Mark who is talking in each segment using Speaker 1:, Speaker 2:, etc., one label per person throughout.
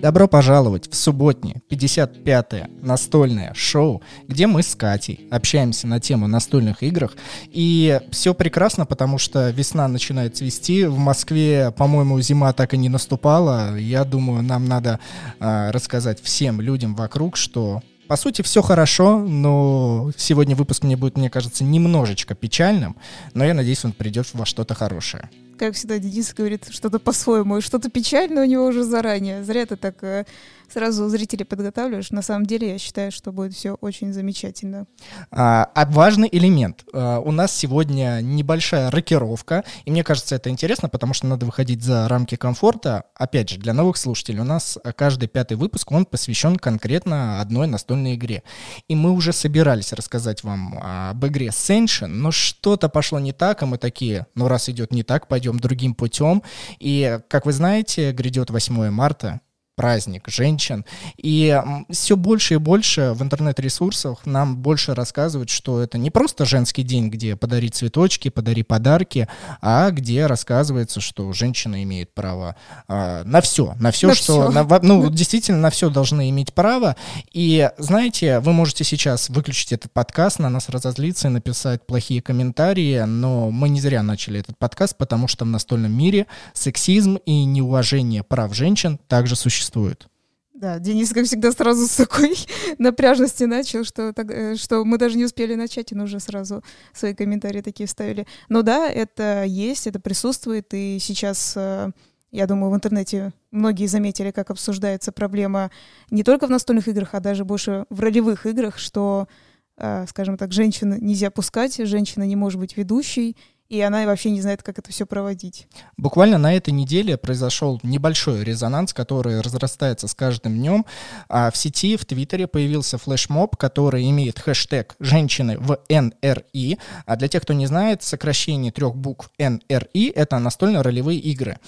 Speaker 1: Добро пожаловать в субботнее 55-е настольное шоу, где мы с Катей общаемся на тему настольных играх. И все прекрасно, потому что весна начинает цвести. В Москве, по-моему, зима так и не наступала. Я думаю, нам надо э, рассказать всем людям вокруг, что по сути, все хорошо, но сегодня выпуск мне будет, мне кажется, немножечко печальным, но я надеюсь, он придет во что-то хорошее
Speaker 2: как всегда, Денис говорит что-то по-своему, что-то печальное у него уже заранее. Зря ты так э, сразу зрителей подготавливаешь. На самом деле, я считаю, что будет все очень замечательно.
Speaker 1: А, а важный элемент. А, у нас сегодня небольшая рокировка, и мне кажется, это интересно, потому что надо выходить за рамки комфорта. Опять же, для новых слушателей у нас каждый пятый выпуск, он посвящен конкретно одной настольной игре. И мы уже собирались рассказать вам об игре Ascension, но что-то пошло не так, и мы такие, ну раз идет не так, пойдем другим путем. И, как вы знаете, грядет 8 марта, праздник женщин. И все больше и больше в интернет-ресурсах нам больше рассказывают, что это не просто женский день, где подари цветочки, подари подарки, а где рассказывается, что женщина имеет право э, на все, на все, на что, все. На, ну, действительно, на все должны иметь право. И знаете, вы можете сейчас выключить этот подкаст, на нас разозлиться и написать плохие комментарии, но мы не зря начали этот подкаст, потому что в настольном мире сексизм и неуважение прав женщин также существует существует.
Speaker 2: Да, Денис, как всегда, сразу с такой напряжности начал, что, так, э, что мы даже не успели начать, и он уже сразу свои комментарии такие вставили. Но да, это есть, это присутствует, и сейчас, э, я думаю, в интернете многие заметили, как обсуждается проблема не только в настольных играх, а даже больше в ролевых играх, что, э, скажем так, женщин нельзя пускать, женщина не может быть ведущей, и она вообще не знает, как это все проводить.
Speaker 1: Буквально на этой неделе произошел небольшой резонанс, который разрастается с каждым днем. А в сети, в Твиттере появился флешмоб, который имеет хэштег «Женщины в НРИ». А для тех, кто не знает, сокращение трех букв НРИ — это настольно-ролевые игры.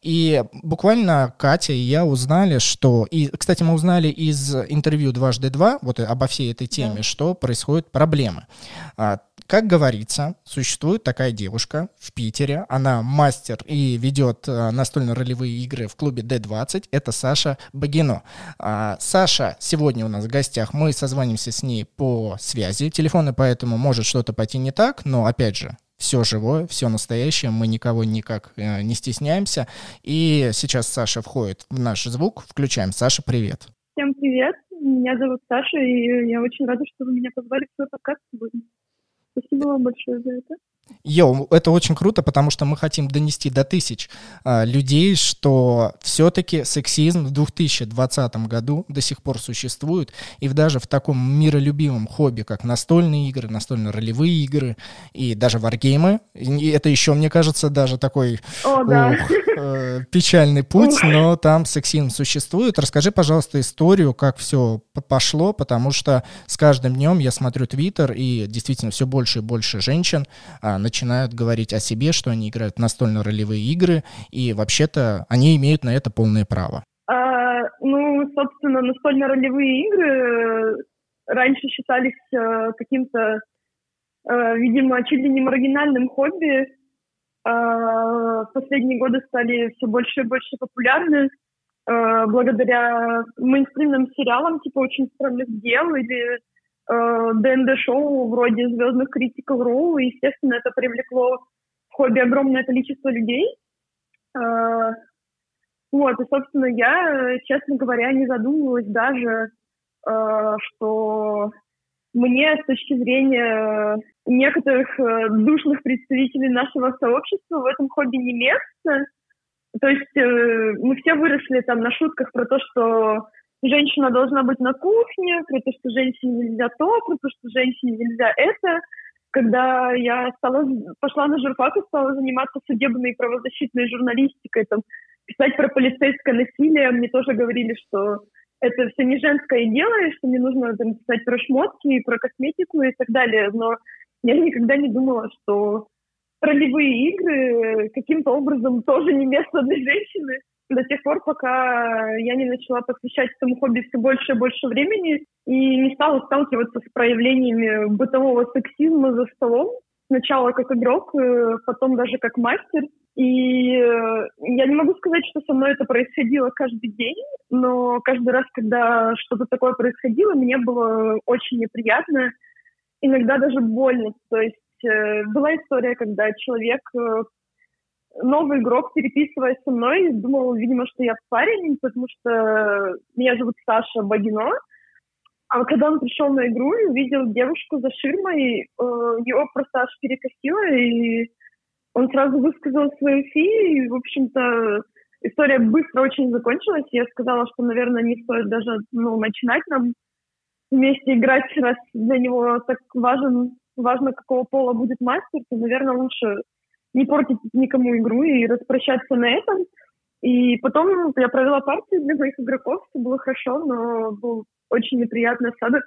Speaker 1: И буквально Катя и я узнали, что... И, кстати, мы узнали из интервью «Дважды два», вот обо всей этой теме, да. что происходят проблемы. А, как говорится, существует такая девушка в Питере, она мастер и ведет э, настольно-ролевые игры в клубе D20, это Саша Багино. А, Саша сегодня у нас в гостях, мы созвонимся с ней по связи, телефоны поэтому может что-то пойти не так, но опять же, все живое, все настоящее, мы никого никак э, не стесняемся. И сейчас Саша входит в наш звук, включаем. Саша, привет.
Speaker 3: Всем привет, меня зовут Саша, и я очень рада, что вы меня позвали в свой подкаст сегодня. Спасибо вам большое за это.
Speaker 1: Йоу, это очень круто, потому что мы хотим донести до тысяч а, людей, что все-таки сексизм в 2020 году до сих пор существует, и даже в таком миролюбивом хобби, как настольные игры, настольно-ролевые игры и даже варгеймы, и это еще, мне кажется, даже такой
Speaker 3: О, да. ух,
Speaker 1: э, печальный путь, но там сексизм существует. Расскажи, пожалуйста, историю, как все пошло, потому что с каждым днем я смотрю Твиттер, и действительно все больше и больше женщин а, начинают говорить о себе, что они играют в настольно-ролевые игры, и вообще-то они имеют на это полное право.
Speaker 3: А, ну, собственно, настольно-ролевые игры э, раньше считались э, каким-то, э, видимо, чуть ли не маргинальным хобби. Э, последние годы стали все больше и больше популярны благодаря мейнстримным сериалам, типа «Очень странных дел» или ДНД-шоу вроде «Звездных критиков Роу», и, естественно, это привлекло в хобби огромное количество людей. Э, вот, и, собственно, я, честно говоря, не задумывалась даже, э, что мне с точки зрения некоторых душных представителей нашего сообщества в этом хобби не место. То есть мы все выросли там на шутках про то, что женщина должна быть на кухне, про то, что женщине нельзя то, про то, что женщине нельзя это. Когда я стала, пошла на журфак и стала заниматься судебной и правозащитной журналистикой, там, писать про полицейское насилие, мне тоже говорили, что это все не женское дело, и что мне нужно там, писать про шмотки, про косметику и так далее. Но я никогда не думала, что ролевые игры каким-то образом тоже не место для женщины до тех пор, пока я не начала посвящать этому хобби все больше и больше времени и не стала сталкиваться с проявлениями бытового сексизма за столом. Сначала как игрок, э, потом даже как мастер. И э, я не могу сказать, что со мной это происходило каждый день, но каждый раз, когда что-то такое происходило, мне было очень неприятно, иногда даже больно. То есть э, была история, когда человек новый игрок, переписываясь со мной, думал, видимо, что я парень, потому что меня зовут Саша Багино. А когда он пришел на игру и увидел девушку за ширмой, э, его просто аж перекосило, и он сразу высказал свою фи, и, в общем-то, история быстро очень закончилась. Я сказала, что, наверное, не стоит даже ну, начинать нам вместе играть, раз для него так важен, важно, какого пола будет мастер, то, наверное, лучше не портить никому игру и распрощаться на этом. И потом я провела партию для моих игроков, все было хорошо, но был очень неприятный осадок.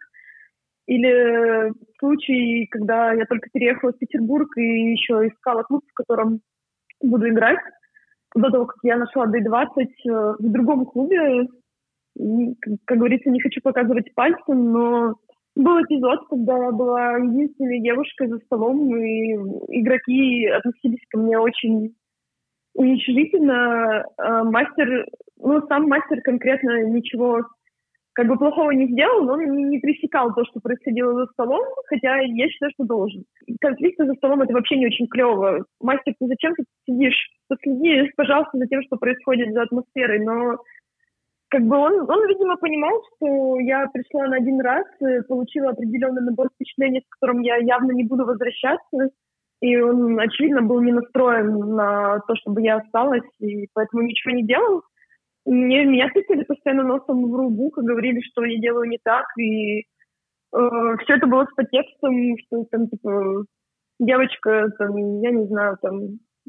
Speaker 3: Или случай, когда я только переехала в Петербург и еще искала клуб, в котором буду играть. До того, как я нашла D20 э, в другом клубе, как говорится, не хочу показывать пальцем, но был эпизод, когда я была единственной девушкой за столом, и игроки относились ко мне очень уничижительно. А мастер, ну, сам мастер конкретно ничего как бы плохого не сделал, но он не пресекал то, что происходило за столом, хотя я считаю, что должен. Конфликты за столом — это вообще не очень клево. Мастер, ты зачем ты сидишь? Последи, пожалуйста, за тем, что происходит за атмосферой, но как бы он, он, видимо, понимал, что я пришла на один раз, получила определенный набор впечатлений, с которым я явно не буду возвращаться. И он, очевидно, был не настроен на то, чтобы я осталась, и поэтому ничего не делал. Мне, меня тыкали постоянно носом в рубук и говорили, что я делаю не так, и э, все это было с подтекстом, что там, типа, девочка, там, я не знаю, там,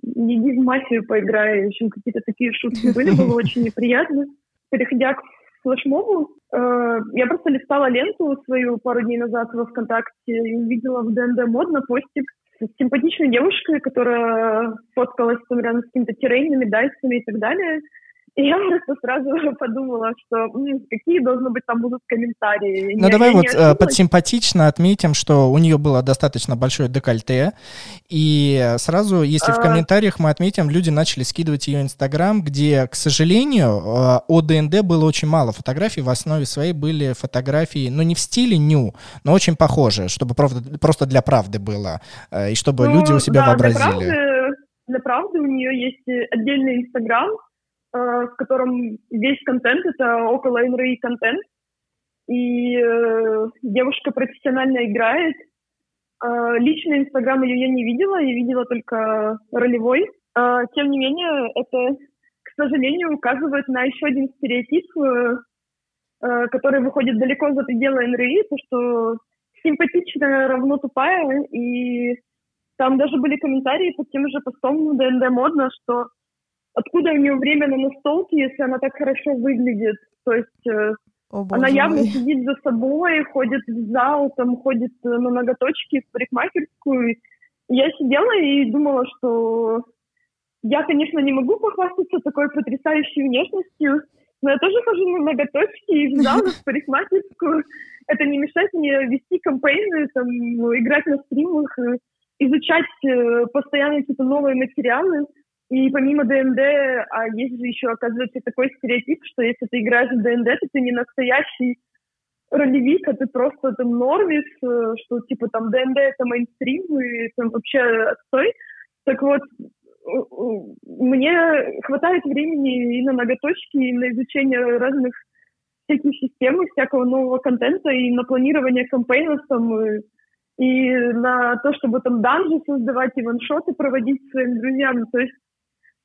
Speaker 3: иди в мафию поиграй, в общем, какие-то такие шутки были, было очень неприятно переходя к флешмобу, э, я просто листала ленту свою пару дней назад во ВКонтакте и увидела в ДНД модно постик с симпатичной девушкой, которая фоткалась там рядом с какими-то террейнами, дайсами и так далее. Я просто сразу подумала, что какие должны быть там будут комментарии.
Speaker 1: Ну давай вот э, под симпатично отметим, что у нее было достаточно большое декольте, и сразу, если а... в комментариях мы отметим, люди начали скидывать ее Инстаграм, где, к сожалению, э, о ДНД было очень мало фотографий, в основе своей были фотографии, ну не в стиле ню, но очень похожие, чтобы просто, для правды было, э, и чтобы ну, люди у себя
Speaker 3: да,
Speaker 1: вообразили. Для
Speaker 3: правды, для правды у нее есть отдельный Инстаграм, в котором весь контент — это около НРИ контент. И э, девушка профессионально играет. Э, лично Инстаграм ее я не видела, я видела только ролевой. Э, тем не менее, это, к сожалению, указывает на еще один стереотип, э, э, который выходит далеко за пределы НРИ, то, что симпатичная равно тупая, и там даже были комментарии под тем же постом ДНД модно, что откуда у нее время на настолке, если она так хорошо выглядит? То есть э, О, она явно мой. сидит за собой, ходит в зал, там ходит э, на ноготочки в парикмахерскую. Я сидела и думала, что я, конечно, не могу похвастаться такой потрясающей внешностью, но я тоже хожу на ноготочки и в зал, в парикмахерскую. Это не мешает мне вести campaign ы, там, ну, играть на стримах, э, изучать постоянно какие-то новые материалы. И помимо DnD, а есть же еще, оказывается, такой стереотип, что если ты играешь в DnD, то ты не настоящий ролевик, а ты просто там normies, э, что типа там DnD это мейнстрим и там вообще отстой. Так вот, мне хватает времени и на ноготочки, и на изучение разных всяких систем, всякого нового контента, и на планирование кампейнов там, и, и на то, чтобы там данжи создавать, и ваншоты проводить своим друзьям. То есть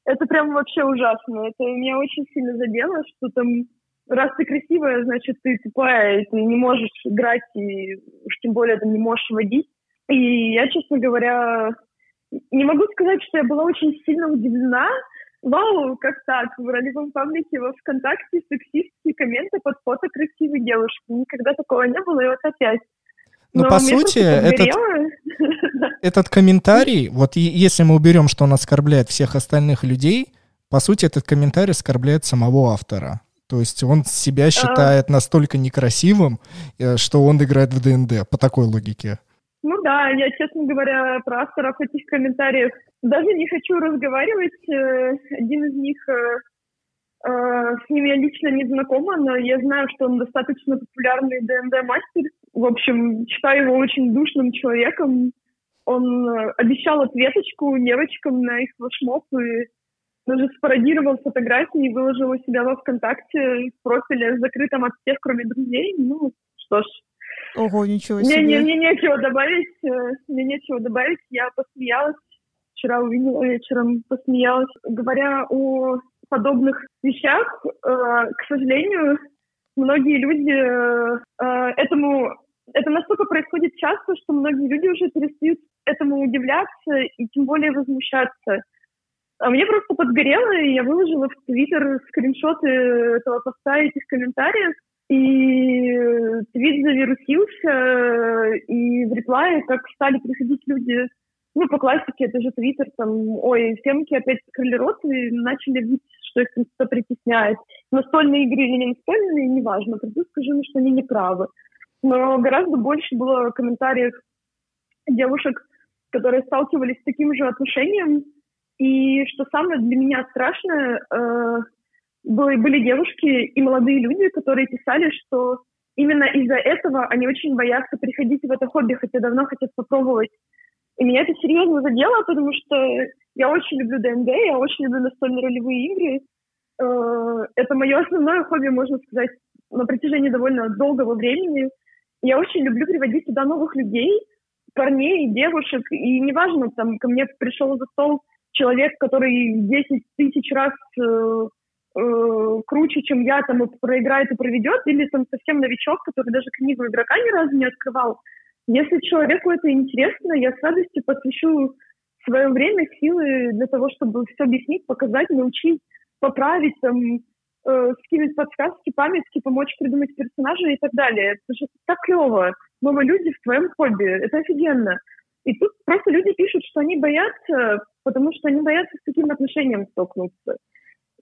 Speaker 3: это прям вообще ужасно. Это меня очень сильно задело, что там раз ты красивая, значит, ты тупая, и ты не можешь играть, и уж тем более ты не можешь водить. И я, честно говоря, не могу сказать, что я была очень сильно удивлена. Вау, как так? В ролевом паблике во ВКонтакте сексистские комменты под фото красивой девушки. Никогда такого не было, и вот опять.
Speaker 1: Но, Но по сути, этот, этот комментарий, вот если мы уберем, что он оскорбляет всех остальных людей, по сути, этот комментарий оскорбляет самого автора. То есть он себя считает настолько некрасивым, э, что он играет в ДНД, по такой логике.
Speaker 3: Ну да, я, честно говоря, про авторов этих комментариев даже не хочу разговаривать. Э, один из них, э, с ним я лично не знакома, но я знаю, что он достаточно популярный ДНД-мастер. В общем, считаю его очень душным человеком. Он обещал ответочку девочкам на их флешмоб и даже спародировал фотографии и выложил у себя во ВКонтакте в профиле, закрытом от всех, кроме друзей. Ну, что ж.
Speaker 2: Ого, ничего себе.
Speaker 3: Мне, мне, мне нечего добавить, э, мне нечего добавить. Я посмеялась, вчера увидела вечером, посмеялась. Говоря о подобных вещах, э, к сожалению, многие люди э, этому... Это настолько происходит часто, что многие люди уже перестают этому удивляться и тем более возмущаться. А мне просто подгорело, и я выложила в Твиттер скриншоты этого поста и этих комментариев. И твит завирусился, и в реплае как стали приходить люди, ну, по классике, это же Твиттер, там, ой, семки опять открыли рот и начали видеть, что их кто-то притесняет. Настольные игры или не настольные, неважно, приду скажу что они не правы. Но гораздо больше было комментариев девушек, которые сталкивались с таким же отношением, и что самое для меня страшное, э, были, были девушки и молодые люди, которые писали, что именно из-за этого они очень боятся приходить в это хобби, хотя давно хотят попробовать. И меня это серьезно задело, потому что я очень люблю ДНД, я очень люблю настольные ролевые игры. Э, это мое основное хобби, можно сказать, на протяжении довольно долгого времени. Я очень люблю приводить сюда новых людей, парней, девушек, и неважно, там ко мне пришел за стол человек, который 10 тысяч раз э, э, круче, чем я, там, и проиграет и проведет, или там совсем новичок, который даже книгу игрока ни разу не открывал. Если человеку это интересно, я с радостью посвящу свое время, силы для того, чтобы все объяснить, показать, научить, поправить, там, э, скинуть подсказки, памятки, помочь придумать персонажа и так далее. Это же так клево. Новые люди в твоем хобби. Это офигенно. И тут просто люди пишут, что они боятся, потому что они боятся с таким отношением столкнуться.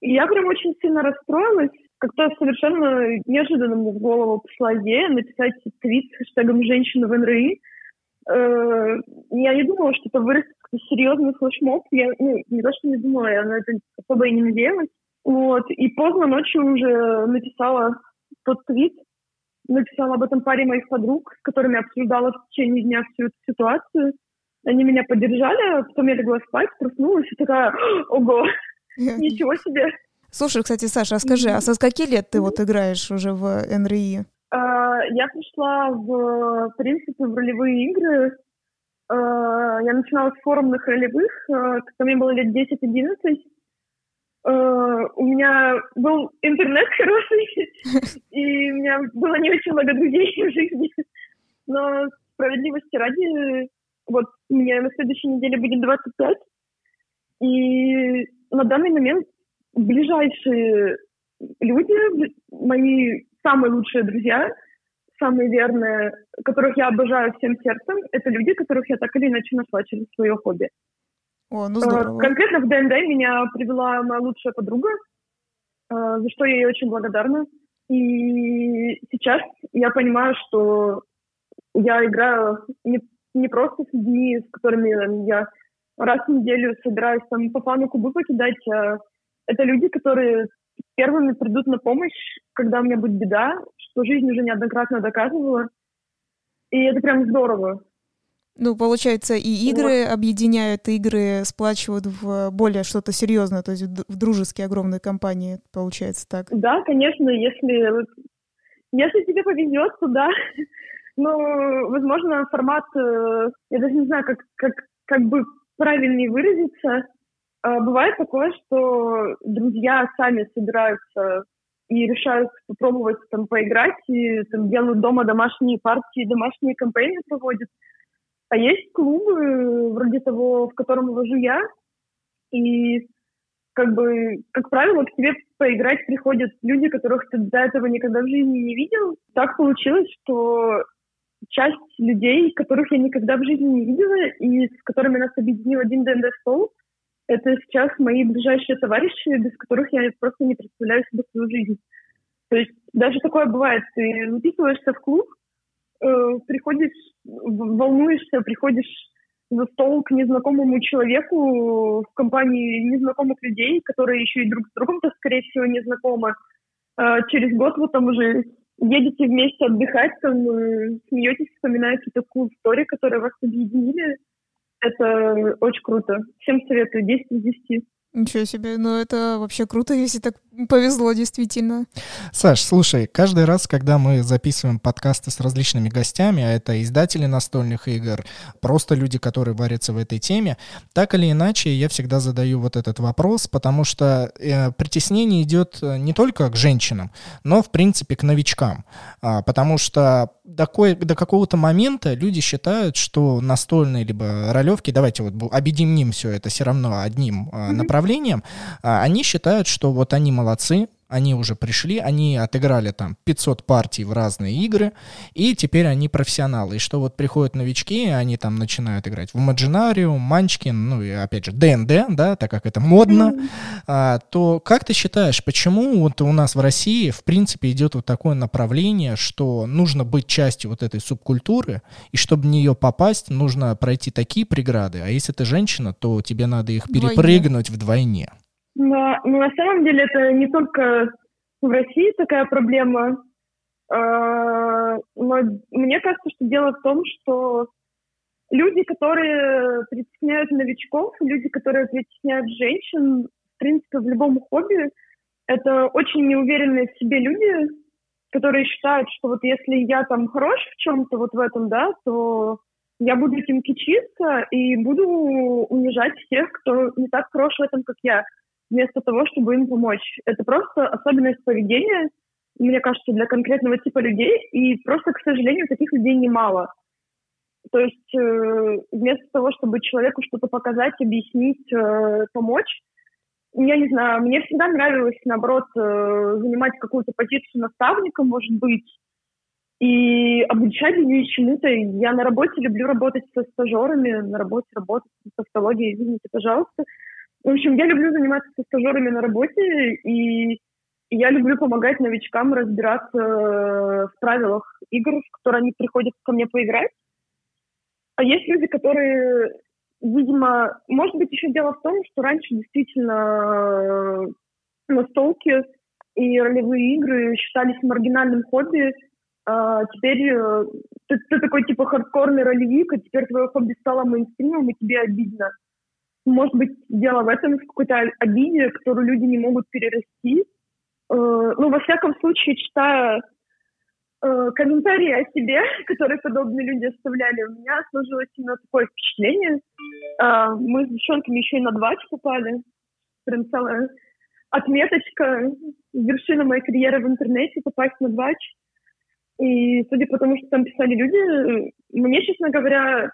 Speaker 3: И я прям очень сильно расстроилась. Как-то совершенно неожиданно мне в голову пришла идея написать твит с хэштегом «Женщина в НРИ». Э, я не думала, что это вырастет серьезный флешмоб. Я ну, не то, что не думала, я на это особо и не надеялась. Вот. И поздно ночью уже написала тот твит, написала об этом паре моих подруг, с которыми обсуждала в течение дня всю эту ситуацию. Они меня поддержали, а потом я легла спать, проснулась и такая, ого, ничего себе.
Speaker 2: Слушай, кстати, Саша, а скажи, а со скольки лет ты вот играешь уже в НРИ?
Speaker 3: А, я пришла, в, в принципе, в ролевые игры. Я начинала с форумных ролевых, когда мне было лет 10-11. Uh, у меня был интернет хороший, и у меня было не очень много друзей в жизни. Но справедливости ради, вот мне на следующей неделе будет 25, и на данный момент ближайшие люди, мои самые лучшие друзья, самые верные, которых я обожаю всем сердцем, это люди, которых я так или иначе нашла через свое хобби.
Speaker 2: О, ну здорово.
Speaker 3: Конкретно в ДНД меня привела моя лучшая подруга, за что я ей очень благодарна. И сейчас я понимаю, что я играю не, не просто с людьми, с которыми я раз в неделю собираюсь там по фану кубы покидать, а это люди, которые первыми придут на помощь, когда у меня будет беда, что жизнь уже неоднократно доказывала. И это прям здорово.
Speaker 2: Ну, получается, и игры вот. объединяют, игры сплачивают в более что-то серьезное, то есть в дружеские огромные компании, получается так.
Speaker 3: Да, конечно, если, если тебе повезет, то да. Ну, возможно, формат, э, я даже не знаю, как, как, как бы правильнее выразиться. А, бывает такое, что друзья сами собираются и решают попробовать там поиграть, и там делают дома домашние партии, домашние кампании проводят. А есть клубы, вроде того, в котором вожу я, и как бы, как правило, к тебе поиграть приходят люди, которых ты до этого никогда в жизни не видел. Так получилось, что часть людей, которых я никогда в жизни не видела, и с которыми нас объединил один ДНД-стол. Это сейчас мои ближайшие товарищи, без которых я просто не представляю себе свою жизнь. То есть даже такое бывает. Ты выписываешься в клуб, э, приходишь, волнуешься, приходишь за стол к незнакомому человеку в компании незнакомых людей, которые еще и друг с другом-то, скорее всего, не знакомы. А через год вы там уже едете вместе отдыхать, там э, смеетесь, вспоминаете такую историю, которая вас объединили. Это очень круто. Всем советую. 10 из 10.
Speaker 2: Ничего себе, ну это вообще круто, если так повезло, действительно.
Speaker 1: Саш, слушай, каждый раз, когда мы записываем подкасты с различными гостями, а это издатели настольных игр, просто люди, которые варятся в этой теме, так или иначе я всегда задаю вот этот вопрос, потому что э, притеснение идет э, не только к женщинам, но, в принципе, к новичкам. А, потому что до, кое, до какого-то момента люди считают, что настольные либо ролевки, давайте вот объединим все это все равно одним э, направлением, направлением, а, они считают, что вот они молодцы, они уже пришли, они отыграли там 500 партий в разные игры, и теперь они профессионалы. И что вот приходят новички, они там начинают играть в Imaginarium, Манчкин, ну и опять же ДНД, да, так как это модно, а, то как ты считаешь, почему вот у нас в России в принципе идет вот такое направление, что нужно быть частью вот этой субкультуры, и чтобы в нее попасть, нужно пройти такие преграды, а если ты женщина, то тебе надо их перепрыгнуть вдвойне.
Speaker 3: Но, но на самом деле это не только в России такая проблема. Э, но мне кажется, что дело в том, что люди, которые притесняют новичков, люди, которые притесняют женщин, в принципе, в любом хобби, это очень неуверенные в себе люди, которые считают, что вот если я там хорош в чем-то вот в этом, да, то я буду этим кичиться и буду унижать всех, кто не так хорош в этом, как я вместо того, чтобы им помочь. Это просто особенность поведения, мне кажется, для конкретного типа людей, и просто, к сожалению, таких людей немало. То есть э, вместо того, чтобы человеку что-то показать, объяснить, э, помочь, я не знаю, мне всегда нравилось, наоборот, э, занимать какую-то позицию наставника, может быть, и обучать людей чему-то. Я на работе люблю работать со стажерами, на работе работать с тавтологией, извините, пожалуйста. В общем, я люблю заниматься со стажерами на работе, и я люблю помогать новичкам разбираться в правилах игр, в которые они приходят ко мне поиграть. А есть люди, которые, видимо, может быть, еще дело в том, что раньше действительно настолки и ролевые игры считались маргинальным хобби, а теперь э, ты, ты такой типа хардкорный ролевик, а теперь твое хобби стало мейнстримом, и тебе обидно. Может быть, дело в этом, в какой-то обиде, которую люди не могут перерасти. Э, ну, во всяком случае, читая э, комментарии о себе, которые подобные люди оставляли, у меня сложилось именно такое впечатление. Э, мы с девчонками еще и на два попали. Прям целая отметочка, вершина моей карьеры в интернете, попасть на двач. И судя по тому, что там писали люди, мне, честно говоря,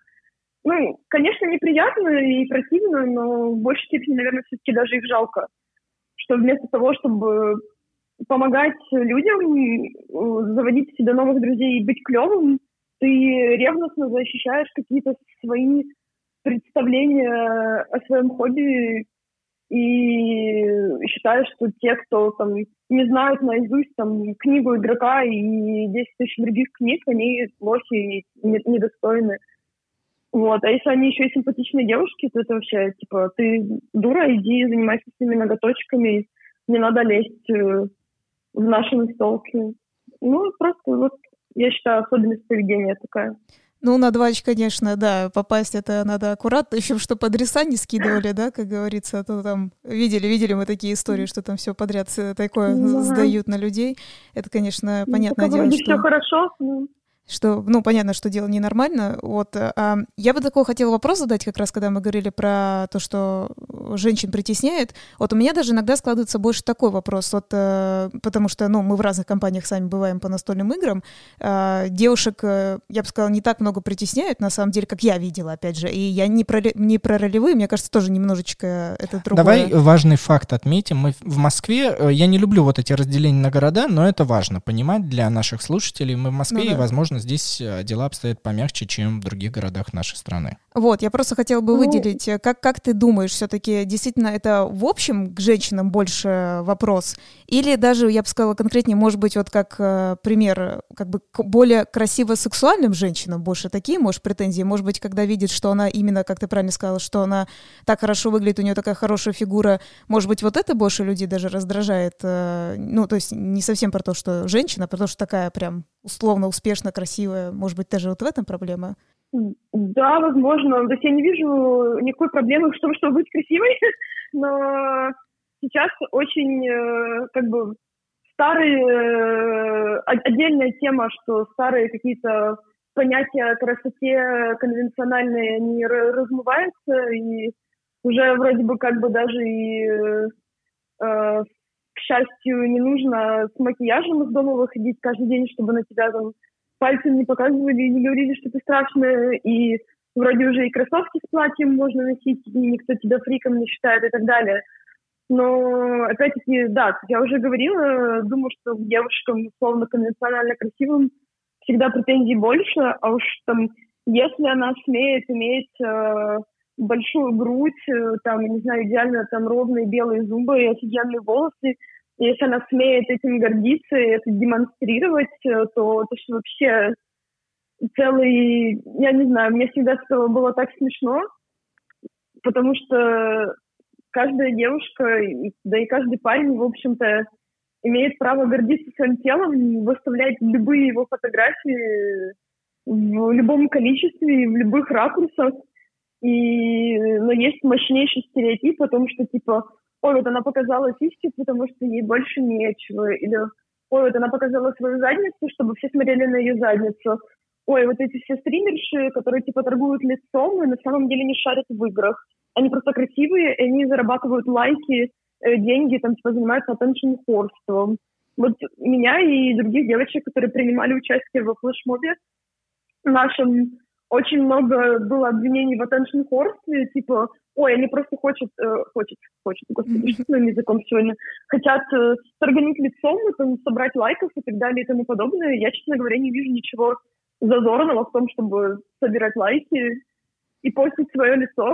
Speaker 3: ну, конечно, неприятно и противно, но в большей степени, наверное, все-таки даже их жалко. Что вместо того, чтобы помогать людям, заводить себе новых друзей и быть клевым, ты ревностно защищаешь какие-то свои представления о своем хобби и считаешь, что те, кто там не знают наизусть там книгу игрока и 10 тысяч других книг, они лохи и недостойны. Вот. А если они еще и симпатичные девушки, то это вообще, типа, ты дура, иди занимайся с ними ноготочками, не надо лезть э, в наши настолки. Ну, просто вот, я считаю, особенность поведения такая.
Speaker 2: Ну, на двач, конечно, да, попасть это надо аккуратно, еще чтобы адреса не скидывали, да, как говорится, а то там видели, видели мы такие истории, что там все подряд такое да. сдают на людей. Это, конечно, ну, понятное дело,
Speaker 3: что... все хорошо, ну
Speaker 2: что, ну, понятно, что дело ненормально. Вот, а, я бы такой хотела вопрос задать, как раз, когда мы говорили про то, что женщин притесняет. Вот у меня даже иногда складывается больше такой вопрос, вот, а, потому что, ну, мы в разных компаниях сами бываем по настольным играм. А, девушек, э, я бы сказала, не так много притесняют, на самом деле, как я видела, опять же. И я не про, не про ролевые, мне кажется, тоже немножечко это другое.
Speaker 1: Давай важный факт отметим. Мы в Москве, э, я не люблю вот эти разделения на города, но это важно понимать для наших слушателей. Мы в Москве, ну, да. и, возможно, возможно, здесь э, дела обстоят помягче, чем в других городах нашей страны.
Speaker 2: Вот, я просто хотела бы ну, выделить, э, как, как ты думаешь, все-таки действительно это в общем к женщинам больше вопрос? Или даже, я бы сказала конкретнее, может быть, вот как э, пример, как бы к более красиво сексуальным женщинам больше такие, может, претензии? Может быть, когда видит, что она именно, как ты правильно сказала, что она так хорошо выглядит, у нее такая хорошая фигура, может быть, вот это больше людей даже раздражает? Э, ну, то есть не совсем про то, что женщина, а про то, что такая прям условно успешно, красивая, может быть, даже вот в этом проблема?
Speaker 3: Да, возможно. То есть я не вижу никакой проблемы, чтобы, чтобы быть красивой, но сейчас очень э, как бы старые, э, отдельная тема, что старые какие-то понятия о красоте конвенциональные, они размываются, и уже вроде бы как бы даже и, э, к счастью, не нужно с макияжем из дома выходить каждый день, чтобы на тебя там пальцем не показывали и не говорили, что ты страшная, и вроде уже и кроссовки с платьем можно носить, и никто тебя фриком не считает и так далее. Но, опять-таки, да, я уже говорила, думаю, что к девушкам, условно, конвенционально красивым всегда претензий больше, а уж там, если она смеет иметь э, большую грудь, э, там, не знаю, идеально там ровные белые зубы и офигенные волосы, если она смеет этим гордиться и это демонстрировать, э, то это же вообще целый, я не знаю, мне всегда этого было так смешно, потому что каждая девушка, да и каждый парень, в общем-то, имеет право гордиться своим телом, выставлять любые его фотографии в любом количестве, в любых ракурсах. И, но есть мощнейший стереотип о том, что, типа, ой, вот она показала сиськи, потому что ей больше нечего, или ой, вот она показала свою задницу, чтобы все смотрели на ее задницу. Ой, вот эти все стримерши, которые типа торгуют лицом и на самом деле не шарят в играх. Они просто красивые, и они зарабатывают лайки, э, деньги, там типа занимаются attention Вот меня и других девочек, которые принимали участие во флешмобе нашем, очень много было обвинений в attention типа ой, они просто хотят, э, хотят, хотят, господи, что своим языком сегодня, хотят э, торгануть лицом, там, собрать лайков и так далее и тому подобное. Я, честно говоря, не вижу ничего зазорного в том, чтобы собирать лайки и постить свое лицо.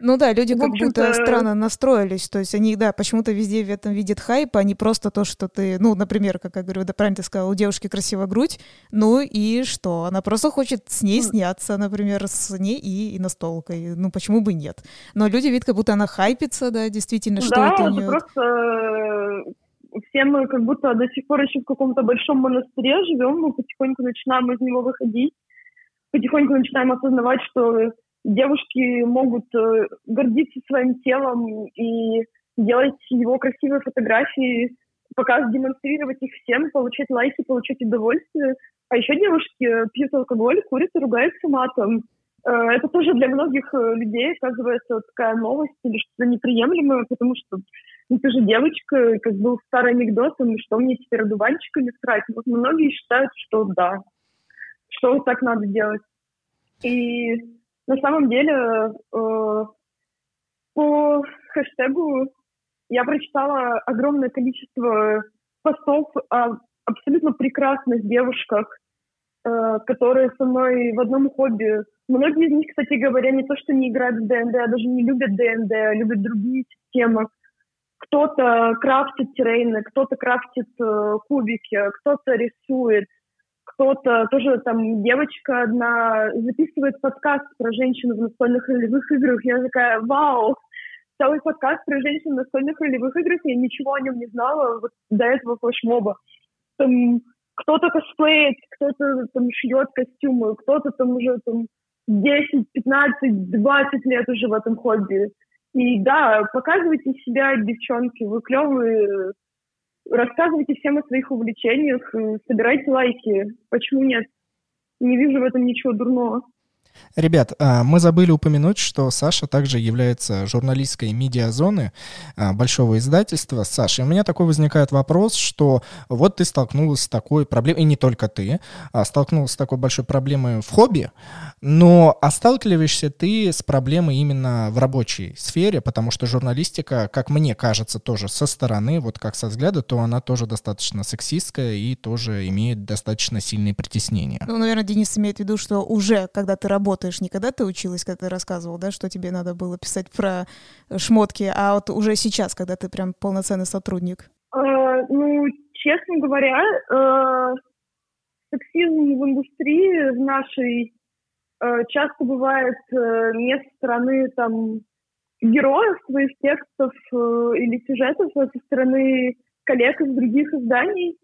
Speaker 2: Ну да, люди как будто странно настроились, то есть они, да, почему-то везде в этом видят хайп, а не просто то, что ты, ну, например, как я говорю, да, правильно ты сказала, у девушки красивая грудь, ну и что? Она просто хочет с ней сняться, например, с ней и, и настолкой, ну почему бы нет? Но люди видят, как будто она хайпится, да, действительно, что
Speaker 3: да,
Speaker 2: это у
Speaker 3: нее... просто э, все мы как будто до сих пор еще в каком-то большом монастыре живем, мы потихоньку начинаем из него выходить, потихоньку начинаем осознавать, что девушки могут э, гордиться своим телом и делать его красивые фотографии, показывать, демонстрировать их всем, получать лайки, получать удовольствие. А еще девушки пьют алкоголь, курят и ругаются матом. Э, это тоже для многих э, людей оказывается такая новость или что-то неприемлемое, потому что ну, ты же девочка, как был старый анекдот, ну, что мне теперь одуванчиками срать? Вот многие считают, что да, что так надо делать. И на самом деле, э, по хэштегу я прочитала огромное количество постов о абсолютно прекрасных девушках, э, которые со мной в одном хобби. Многие из них, кстати говоря, не то, что не играют в ДНД, а даже не любят ДНД, а любят другие системы. Кто-то крафтит террейны, кто-то крафтит э, кубики, кто-то рисует, кто-то, тоже там девочка одна записывает подкаст про женщин в настольных ролевых играх. Я такая, вау, целый подкаст про женщин в настольных ролевых играх, я ничего о нем не знала вот до этого флешмоба. Там кто-то косплеит, кто-то там шьет костюмы, кто-то там уже там 10, 15, 20 лет уже в этом хобби. И да, показывайте себя, девчонки, вы клевые, Рассказывайте всем о своих увлечениях, собирайте лайки. Почему нет? Не вижу в этом ничего дурного.
Speaker 1: Ребят, а, мы забыли упомянуть, что Саша также является журналисткой медиазоны а, большого издательства. Саша, у меня такой возникает вопрос, что вот ты столкнулась с такой проблемой, и не только ты, а столкнулась с такой большой проблемой в хобби, но а ты с проблемой именно в рабочей сфере, потому что журналистика, как мне кажется, тоже со стороны, вот как со взгляда, то она тоже достаточно сексистская и тоже имеет достаточно сильные притеснения.
Speaker 2: Ну, наверное, Денис имеет в виду, что уже, когда ты работаешь работаешь, не когда ты училась, когда ты рассказывал, да, что тебе надо было писать про шмотки, а вот уже сейчас, когда ты прям полноценный сотрудник?
Speaker 3: А, ну, честно говоря, э, сексизм в индустрии в нашей э, часто бывает э, не со стороны там героев своих текстов э, или сюжетов, а со стороны коллег из других изданий.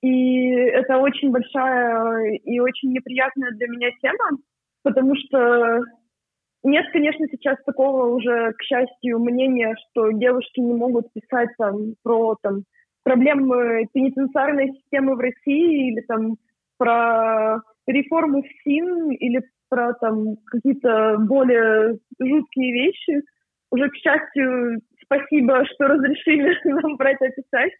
Speaker 3: И это очень большая и очень неприятная для меня тема, потому что нет, конечно, сейчас такого уже, к счастью, мнения, что девушки не могут писать там про там проблемы пенитенциарной системы в России или там про реформу в СИН или про там какие-то более жуткие вещи. Уже, к счастью, спасибо, что разрешили нам про это писать.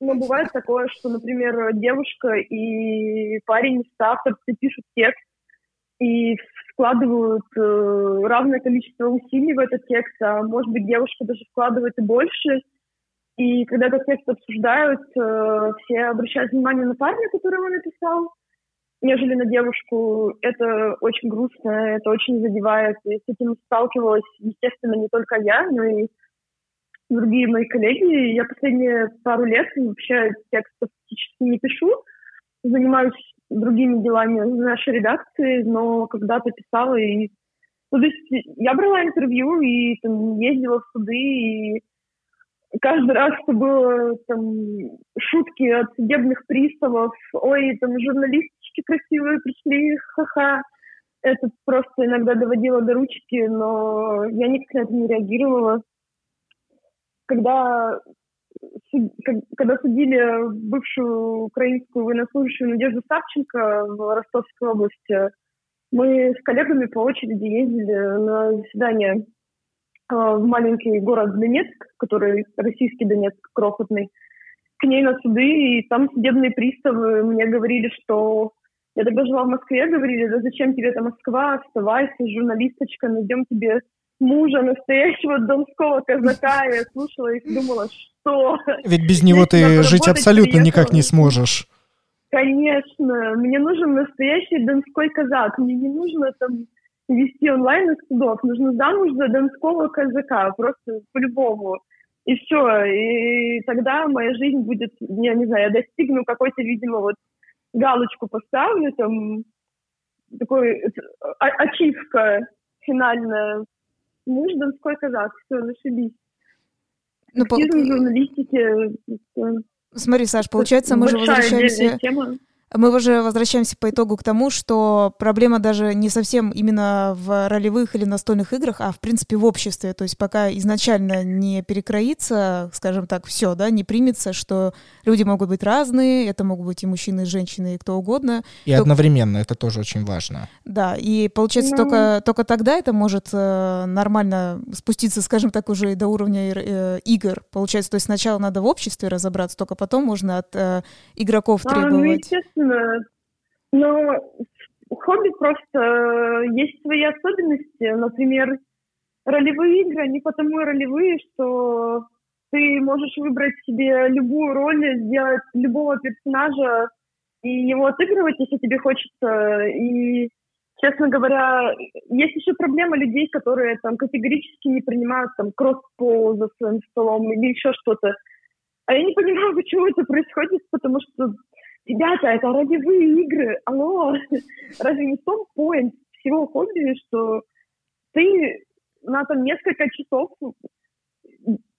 Speaker 3: Но бывает такое, что, например, девушка и парень авторстве пишут текст, и вкладывают э, равное количество усилий в этот текст, а может быть девушка даже вкладывает и больше. И когда этот текст обсуждают, э, все обращают внимание на парня, который он написал, нежели на девушку. Это очень грустно, это очень задевает. И с этим сталкивалась, естественно, не только я, но и другие мои коллеги. Я последние пару лет вообще текстов практически не пишу, занимаюсь другими делами нашей редакции, но когда-то писала и... Ну, то есть я брала интервью и там, ездила в суды, и каждый раз это было там шутки от судебных приставов, ой, там журналистички красивые пришли, ха-ха. Это просто иногда доводило до ручки, но я никак на это не реагировала. Когда когда судили бывшую украинскую военнослужащую Надежду Савченко в Ростовской области, мы с коллегами по очереди ездили на заседание в маленький город Донецк, который российский Донецк, крохотный, к ней на суды, и там судебные приставы мне говорили, что я тогда жила в Москве, говорили, да зачем тебе эта Москва, оставайся, журналисточка, найдем тебе мужа, настоящего донского казака. Я слушала и думала, что...
Speaker 1: Ведь без него ты жить абсолютно никак не сможешь.
Speaker 3: Конечно. Мне нужен настоящий донской казак. Мне не нужно там вести онлайн из судов. Нужно замуж за донского казака. Просто по-любому. И все. И тогда моя жизнь будет, я не знаю, я достигну какой-то, видимо, вот галочку поставлю, там, такой а, ачивка финальная муж донской казак, все, нашибись. Ну, по... журналистики.
Speaker 2: Смотри, Саш, получается, мы же возвращаемся... Тема. Мы уже возвращаемся по итогу к тому, что проблема даже не совсем именно в ролевых или настольных играх, а в принципе в обществе. То есть пока изначально не перекроится, скажем так, все, да, не примется, что люди могут быть разные, это могут быть и мужчины, и женщины, и кто угодно.
Speaker 1: И то... одновременно, это тоже очень важно.
Speaker 2: Да, и получается ну... только, только тогда это может э, нормально спуститься, скажем так, уже до уровня э, игр. Получается, то есть сначала надо в обществе разобраться, только потом можно от э, игроков а, ну, требовать.
Speaker 3: Естественно. Но хобби просто э, есть свои особенности. Например, ролевые игры, они потому и ролевые, что ты можешь выбрать себе любую роль, сделать любого персонажа и его отыгрывать, если тебе хочется. И, честно говоря, есть еще проблема людей, которые там категорически не принимают там кросс-пол за своим столом или еще что-то. А я не понимаю, почему это происходит, потому что Ребята, это ролевые игры, алло, разве не в том поинт всего хобби, что ты на там несколько часов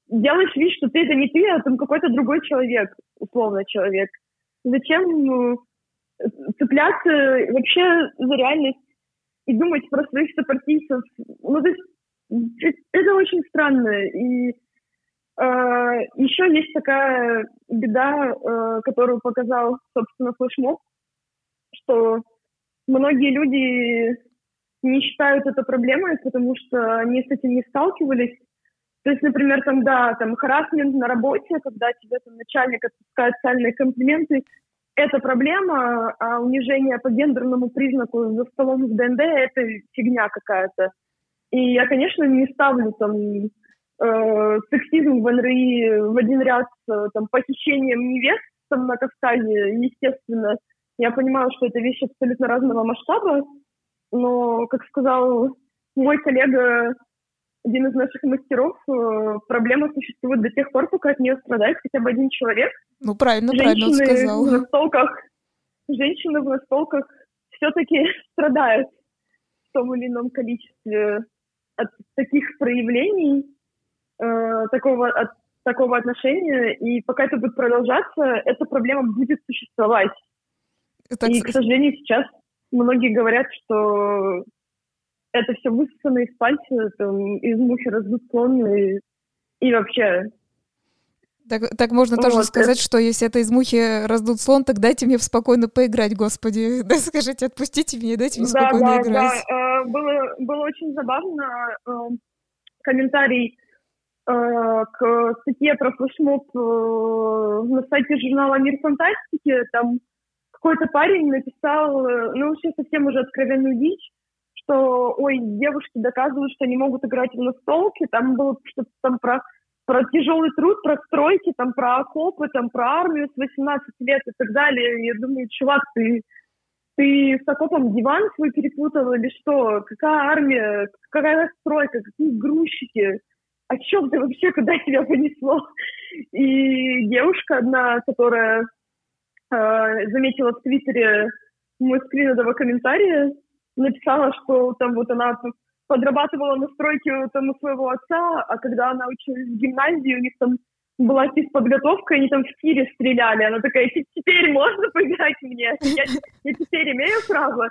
Speaker 3: делаешь вид, что ты это не ты, а там какой-то другой человек, условно человек. Зачем ну, цепляться вообще за реальность и думать про своих сопартийцев? Ну, то есть это очень странно. И Еще есть такая беда, э, которую показал, собственно, флешмоб, что многие люди не считают это проблемой, потому что они с этим не сталкивались. То есть, например, там, да, там, харасмент на работе, когда тебе там начальник отпускает социальные комплименты, это проблема, а унижение по гендерному признаку за столом в ДНД — это фигня какая-то. И я, конечно, не ставлю там э, сексизм в НРИ в один ряд с э, там, похищением невест там, на Кавказе, естественно. Я понимаю, что это вещи абсолютно разного масштаба, но, как сказал мой коллега, один из наших мастеров, э, проблема существует до тех пор, пока от нее страдает хотя бы один человек.
Speaker 2: Ну, правильно, женщины правильно сказал.
Speaker 3: В настолках, женщины в настолках все-таки страдают в том или ином количестве от таких проявлений, э, такого, от такого отношения, и пока это будет продолжаться, эта проблема будет существовать. Так... И, к сожалению, сейчас многие говорят, что это все высосано из пальца, там, из мухи раздут слон, и, и вообще
Speaker 2: так, так можно вот, тоже сказать, это... что если это из мухи раздут слон, так дайте мне спокойно поиграть, господи. Да, скажите, отпустите меня, дайте мне да, спокойно
Speaker 3: да,
Speaker 2: играть.
Speaker 3: Да, э, было, было очень забавно. Э, комментарий э, к статье про флешмоб на сайте журнала «Мир фантастики». Там какой-то парень написал, ну, вообще совсем уже откровенную дичь, что, ой, девушки доказывают, что они могут играть в настолки. Там было что-то там про про тяжелый труд, про стройки, там, про окопы, там, про армию с 18 лет и так далее. Я думаю, чувак, ты, ты с окопом диван свой перепутал или что? Какая армия? Какая стройка? Какие грузчики? О чем ты вообще, куда тебя понесло? И девушка одна, которая э, заметила в Твиттере мой скрин этого комментария, написала, что там вот она подрабатывала на стройке там, у своего отца, а когда она училась в гимназии, у них там была подготовка, они там в тире стреляли. Она такая, теперь можно поиграть мне? Я, я теперь имею право?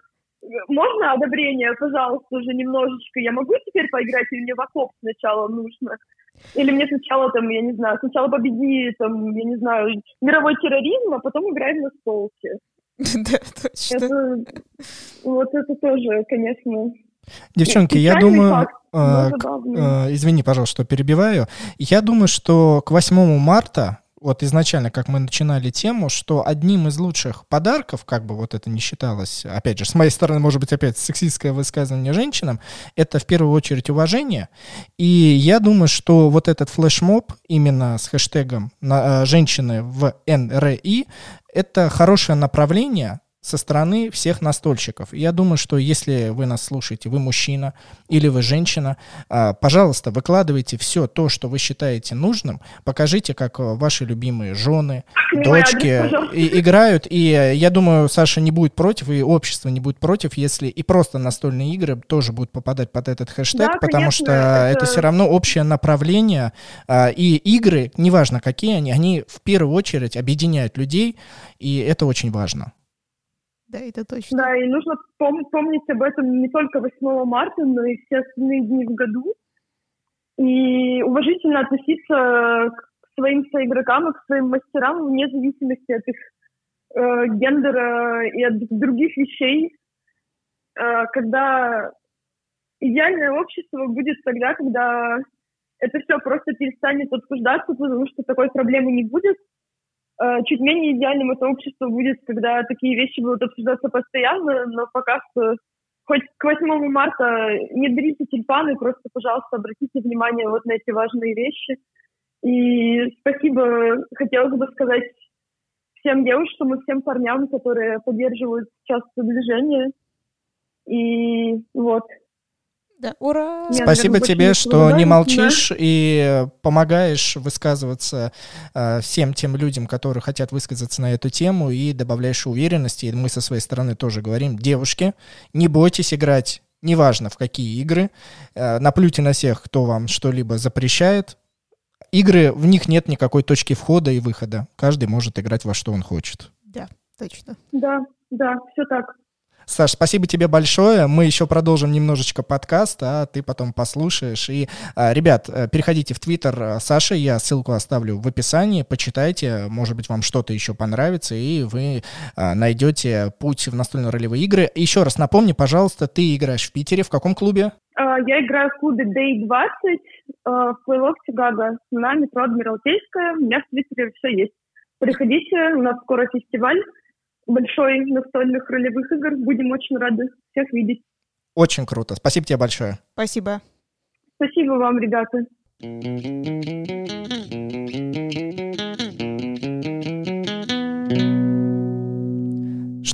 Speaker 3: Можно одобрение, пожалуйста, уже немножечко? Я могу теперь поиграть, или мне в окоп сначала нужно? Или мне сначала, там, я не знаю, сначала победи, там, я не знаю, мировой терроризм, а потом играем на столке.
Speaker 2: Да, точно.
Speaker 3: Это, вот это тоже, конечно,
Speaker 1: Девчонки, я думаю, э, э, извини, пожалуйста, что перебиваю. Я думаю, что к 8 марта, вот изначально, как мы начинали тему, что одним из лучших подарков, как бы вот это не считалось, опять же, с моей стороны, может быть, опять сексистское высказывание женщинам, это в первую очередь уважение. И я думаю, что вот этот флешмоб именно с хэштегом на, э, «женщины в НРИ» это хорошее направление со стороны всех настольщиков. Я думаю, что если вы нас слушаете, вы мужчина или вы женщина, а, пожалуйста, выкладывайте все то, что вы считаете нужным, покажите, как э, ваши любимые жены, дочки и, играют. И э, я думаю, Саша не будет против, и общество не будет против, если и просто настольные игры тоже будут попадать под этот хэштег, да, потому конечно, что это... это все равно общее направление. А, и игры, неважно какие они, они в первую очередь объединяют людей, и это очень важно.
Speaker 2: Да, это точно.
Speaker 3: Да, и нужно пом- помнить об этом не только 8 марта, но и все остальные дни в году. И уважительно относиться к своим соигрокам и к своим мастерам вне зависимости от их э, гендера и от других вещей. Э, когда идеальное общество будет тогда, когда это все просто перестанет обсуждаться, потому что такой проблемы не будет, чуть менее идеальным это общество будет, когда такие вещи будут обсуждаться постоянно, но пока что хоть к 8 марта не берите тюльпаны, просто, пожалуйста, обратите внимание вот на эти важные вещи. И спасибо, хотелось бы сказать всем девушкам и всем парням, которые поддерживают сейчас движение. И вот,
Speaker 2: да, ура!
Speaker 1: Спасибо тебе, что не молчишь да. и помогаешь высказываться э, всем тем людям, которые хотят высказаться на эту тему, и добавляешь уверенности. И мы со своей стороны тоже говорим, девушки, не бойтесь играть, неважно в какие игры, э, наплюйте на всех, кто вам что-либо запрещает. Игры, в них нет никакой точки входа и выхода. Каждый может играть во что он хочет.
Speaker 2: Да, точно.
Speaker 3: Да, да, все так.
Speaker 1: Саш, спасибо тебе большое. Мы еще продолжим немножечко подкаст, а ты потом послушаешь. И, а, ребят, э, переходите в Твиттер э, Саши, я ссылку оставлю в описании, почитайте, может быть, вам что-то еще понравится, и вы а, найдете путь в настольно-ролевые игры. Еще раз напомни, пожалуйста, ты играешь в Питере, в каком клубе?
Speaker 3: А, я играю в клубе Day 20 в Плейлок Чикаго на метро Адмиралтейская. У меня в Твиттере все есть. Приходите, у нас скоро фестиваль большой настольных ролевых игр. Будем очень рады всех видеть.
Speaker 1: Очень круто. Спасибо тебе большое.
Speaker 2: Спасибо.
Speaker 3: Спасибо вам, ребята.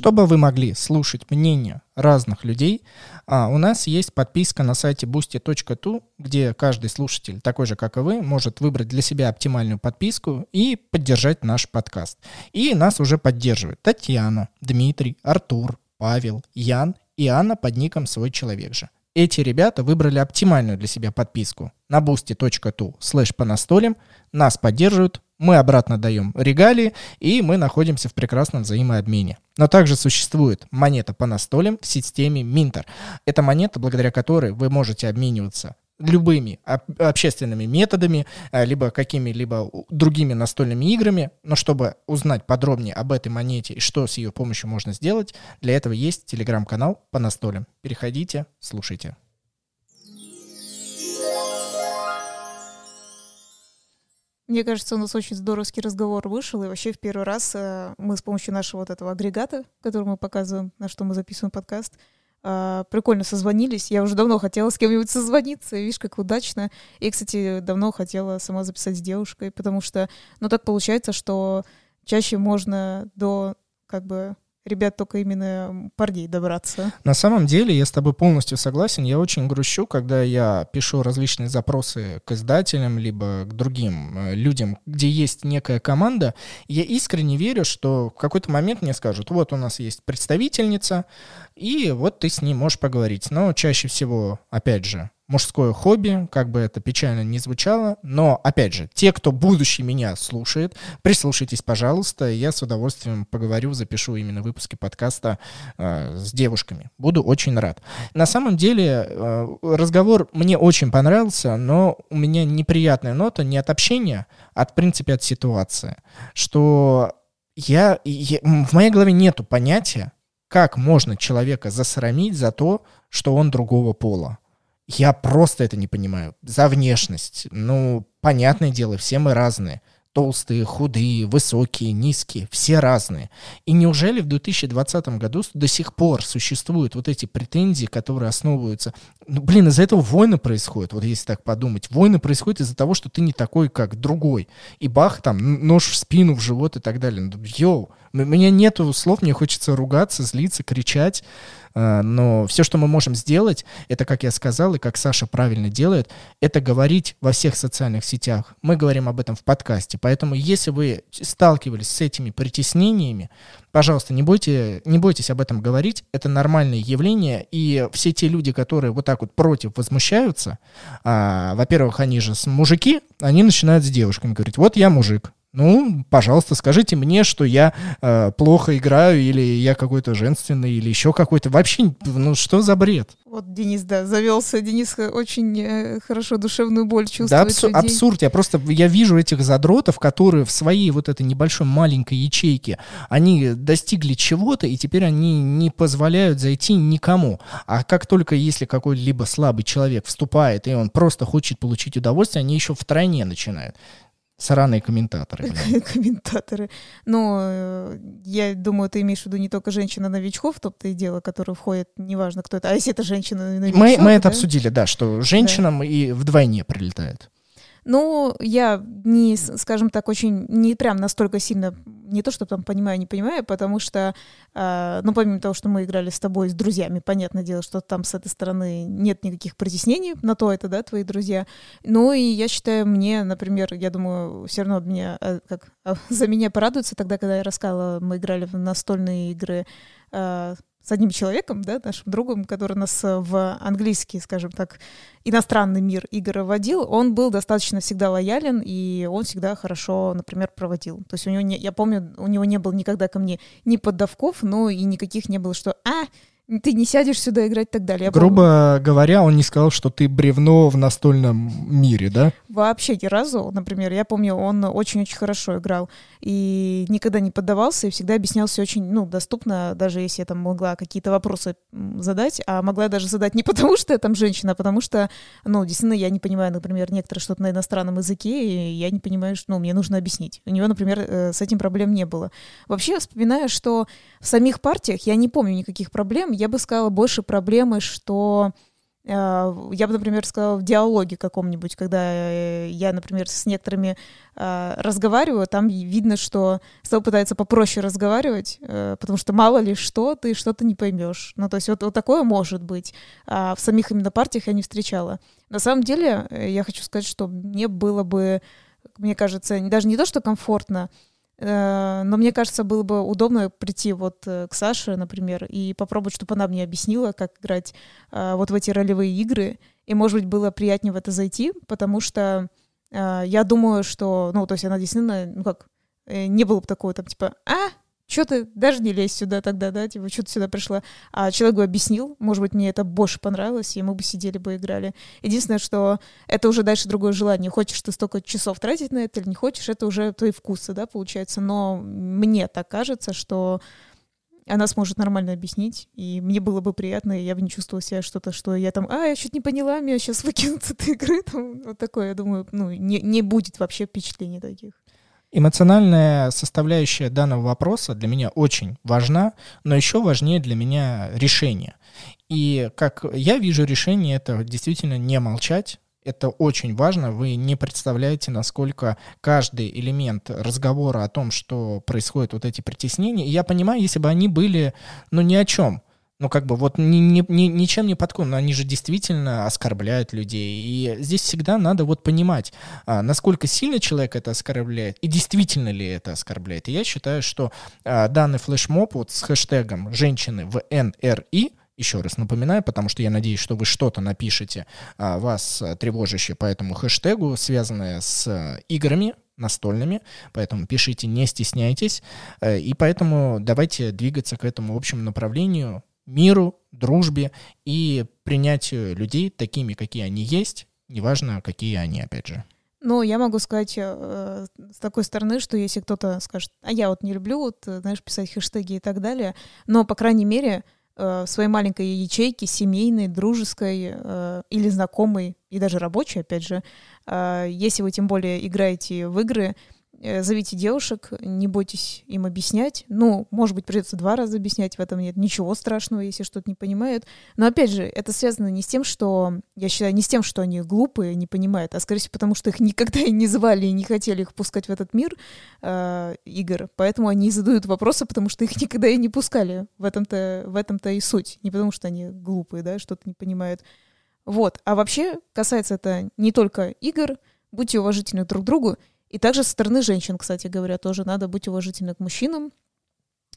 Speaker 1: Чтобы вы могли слушать мнение разных людей, а, у нас есть подписка на сайте boosty.tu, где каждый слушатель, такой же, как и вы, может выбрать для себя оптимальную подписку и поддержать наш подкаст. И нас уже поддерживают Татьяна, Дмитрий, Артур, Павел, Ян и Анна под ником «Свой человек же». Эти ребята выбрали оптимальную для себя подписку на boosty.tu слэш по настолям, нас поддерживают, мы обратно даем регалии, и мы находимся в прекрасном взаимообмене. Но также существует монета по настолям в системе Минтер. Это монета, благодаря которой вы можете обмениваться любыми общественными методами, а, либо какими-либо другими настольными играми. Но чтобы узнать подробнее об этой монете и что с ее помощью можно сделать, для этого есть телеграм-канал по настолям. Переходите, слушайте.
Speaker 2: Мне кажется, у нас очень здоровский разговор вышел, и вообще в первый раз э, мы с помощью нашего вот этого агрегата, который мы показываем, на что мы записываем подкаст, э, прикольно созвонились. Я уже давно хотела с кем-нибудь созвониться, видишь, как удачно. И, кстати, давно хотела сама записать с девушкой, потому что, ну, так получается, что чаще можно до, как бы, ребят только именно парней добраться.
Speaker 1: На самом деле, я с тобой полностью согласен. Я очень грущу, когда я пишу различные запросы к издателям, либо к другим э, людям, где есть некая команда. Я искренне верю, что в какой-то момент мне скажут, вот у нас есть представительница, и вот ты с ней можешь поговорить. Но чаще всего, опять же, мужское хобби, как бы это печально не звучало, но, опять же, те, кто будущий меня слушает, прислушайтесь, пожалуйста, я с удовольствием поговорю, запишу именно выпуски подкаста э, с девушками. Буду очень рад. На самом деле, э, разговор мне очень понравился, но у меня неприятная нота не от общения, а, в принципе, от ситуации, что я, я, в моей голове нету понятия, как можно человека засрамить за то, что он другого пола. Я просто это не понимаю. За внешность. Ну, понятное дело, все мы разные. Толстые, худые, высокие, низкие, все разные. И неужели в 2020 году до сих пор существуют вот эти претензии, которые основываются... Ну, блин, из-за этого войны происходят, вот если так подумать. Войны происходят из-за того, что ты не такой, как другой. И бах, там, нож в спину, в живот и так далее. Ну, йоу, меня нету слов, мне хочется ругаться, злиться, кричать. А, но все, что мы можем сделать, это, как я сказал, и как Саша правильно делает, это говорить во всех социальных сетях. Мы говорим об этом в подкасте. Поэтому, если вы сталкивались с этими притеснениями, пожалуйста, не, бойте, не бойтесь об этом говорить. Это нормальное явление. И все те люди, которые вот так вот против возмущаются, а, во-первых, они же мужики, они начинают с девушками говорить, вот я мужик, ну, пожалуйста, скажите мне, что я э, плохо играю, или я какой-то женственный, или еще какой-то. Вообще, ну что за бред?
Speaker 2: Вот Денис, да, завелся. Денис очень э, хорошо душевную боль чувствует.
Speaker 1: Да, абсу- абсурд. Я просто, я вижу этих задротов, которые в своей вот этой небольшой маленькой ячейке, они достигли чего-то, и теперь они не позволяют зайти никому. А как только если какой-либо слабый человек вступает, и он просто хочет получить удовольствие, они еще втройне начинают. Сраные комментаторы.
Speaker 2: комментаторы. Но э, я думаю, ты имеешь в виду не только женщина-новичков, топ-то и дело, которые входят, неважно кто это, а если это женщина-новичок.
Speaker 1: Мы, мы это обсудили, да, что женщинам да. и вдвойне прилетает.
Speaker 2: Ну, я не, скажем так, очень, не прям настолько сильно, не то, что там понимаю, не понимаю, потому что, э, ну, помимо того, что мы играли с тобой, с друзьями, понятное дело, что там с этой стороны нет никаких притеснений, на то это, да, твои друзья. Ну, и я считаю, мне, например, я думаю, все равно меня, э, как, за меня порадуются тогда, когда я рассказывала, мы играли в настольные игры э, с одним человеком, да, нашим другом, который нас э, в английский, скажем так, иностранный мир игр водил, он был достаточно всегда лоялен, и он всегда хорошо, например, проводил. То есть у него, не, я помню, у него не было никогда ко мне ни поддавков, но и никаких не было, что «а, ты не сядешь сюда играть и так далее. Я
Speaker 1: Грубо говоря, он не сказал, что ты бревно в настольном мире, да?
Speaker 2: Вообще ни разу. Например, я помню, он очень-очень хорошо играл и никогда не поддавался, и всегда объяснял все очень, ну, доступно, даже если я там могла какие-то вопросы задать, а могла даже задать не потому, что я там женщина, а потому что, ну, действительно, я не понимаю, например, некоторые что-то на иностранном языке, и я не понимаю, что, ну, мне нужно объяснить. У него, например, э, с этим проблем не было. Вообще, вспоминаю, что в самих партиях я не помню никаких проблем, я бы сказала, больше проблемы, что я бы, например, сказала, в диалоге каком-нибудь, когда э, я, например, с некоторыми э, разговариваю, там видно, что с тобой пытаются попроще разговаривать, потому что мало ли что, ты что-то не поймешь. Ну, то есть вот, вот такое может быть. А в самих именно партиях я не встречала. На самом деле, я хочу сказать, что мне было бы, мне кажется, даже не то, что комфортно, Э, но мне кажется, было бы удобно прийти вот э, к Саше, например, и попробовать, чтобы она мне объяснила, как играть э, вот в эти ролевые игры. И, может быть, было приятнее в это зайти, потому что я думаю, что, ну, то есть она действительно, ну как, не было бы такого там типа, а, что ты даже не лезь сюда тогда, да, типа, что ты сюда пришла. А человек бы объяснил, может быть, мне это больше понравилось, и мы бы сидели бы играли. Единственное, что это уже дальше другое желание. Хочешь ты столько часов тратить на это или не хочешь, это уже твои вкусы, да, получается. Но мне так кажется, что она сможет нормально объяснить, и мне было бы приятно, и я бы не чувствовала себя что-то, что я там, а, я что-то не поняла, меня сейчас выкинут этой игры, там, вот такое, я думаю, ну, не, не будет вообще впечатлений таких.
Speaker 1: Эмоциональная составляющая данного вопроса для меня очень важна, но еще важнее для меня решение. И как я вижу решение, это действительно не молчать, это очень важно. Вы не представляете, насколько каждый элемент разговора о том, что происходят вот эти притеснения. И я понимаю, если бы они были, ну, ни о чем ну, как бы вот ни, ни, ни, ничем не подкон, но они же действительно оскорбляют людей. И здесь всегда надо вот понимать, а, насколько сильно человек это оскорбляет, и действительно ли это оскорбляет. И я считаю, что а, данный флешмоб вот с хэштегом «женщины в НРИ» еще раз напоминаю, потому что я надеюсь, что вы что-то напишете, а, вас тревожащее по этому хэштегу, связанное с играми, настольными, поэтому пишите, не стесняйтесь, э, и поэтому давайте двигаться к этому общему направлению, миру, дружбе и принятию людей такими, какие они есть, неважно, какие они, опять же.
Speaker 2: Ну, я могу сказать э, с такой стороны, что если кто-то скажет, а я вот не люблю, вот, э, знаешь, писать хэштеги и так далее, но, по крайней мере, э, своей маленькой ячейке, семейной, дружеской э, или знакомой, и даже рабочей, опять же, э, если вы тем более играете в игры, зовите девушек, не бойтесь им объяснять. Ну, может быть, придется два раза объяснять, в этом нет ничего страшного, если что-то не понимают. Но опять же, это связано не с тем, что, я считаю, не с тем, что они глупые, не понимают, а скорее всего потому, что их никогда и не звали и не хотели их пускать в этот мир э, игр. Поэтому они задают вопросы, потому что их никогда и не пускали. В этом-то, в этом-то и суть. Не потому, что они глупые, да, что-то не понимают. Вот. А вообще, касается это не только игр, будьте уважительны друг к другу, и также со стороны женщин, кстати говоря, тоже надо быть уважительным к мужчинам.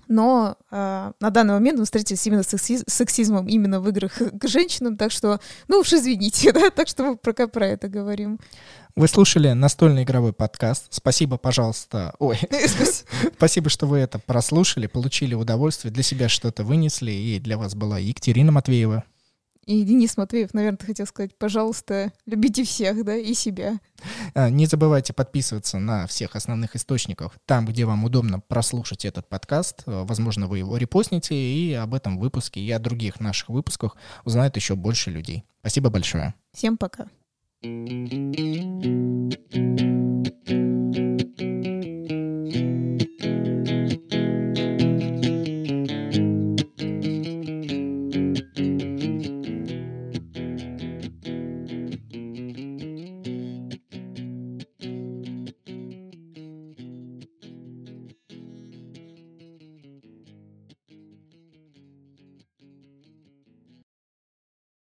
Speaker 2: Но э, на данный момент мы встретились именно с сексизмом именно в играх к женщинам, так что, ну уж извините, да, так что мы пока про это говорим.
Speaker 1: Вы слушали настольный игровой подкаст. Спасибо, пожалуйста. Ой, спасибо, что вы это прослушали, получили удовольствие, для себя что-то вынесли, и для вас была Екатерина Матвеева.
Speaker 2: И Денис Матвеев, наверное, ты хотел сказать, пожалуйста, любите всех, да, и себя.
Speaker 1: А, не забывайте подписываться на всех основных источниках, там, где вам удобно прослушать этот подкаст. А, возможно, вы его репостните, и об этом выпуске и о других наших выпусках узнает еще больше людей. Спасибо большое.
Speaker 2: Всем пока. thank you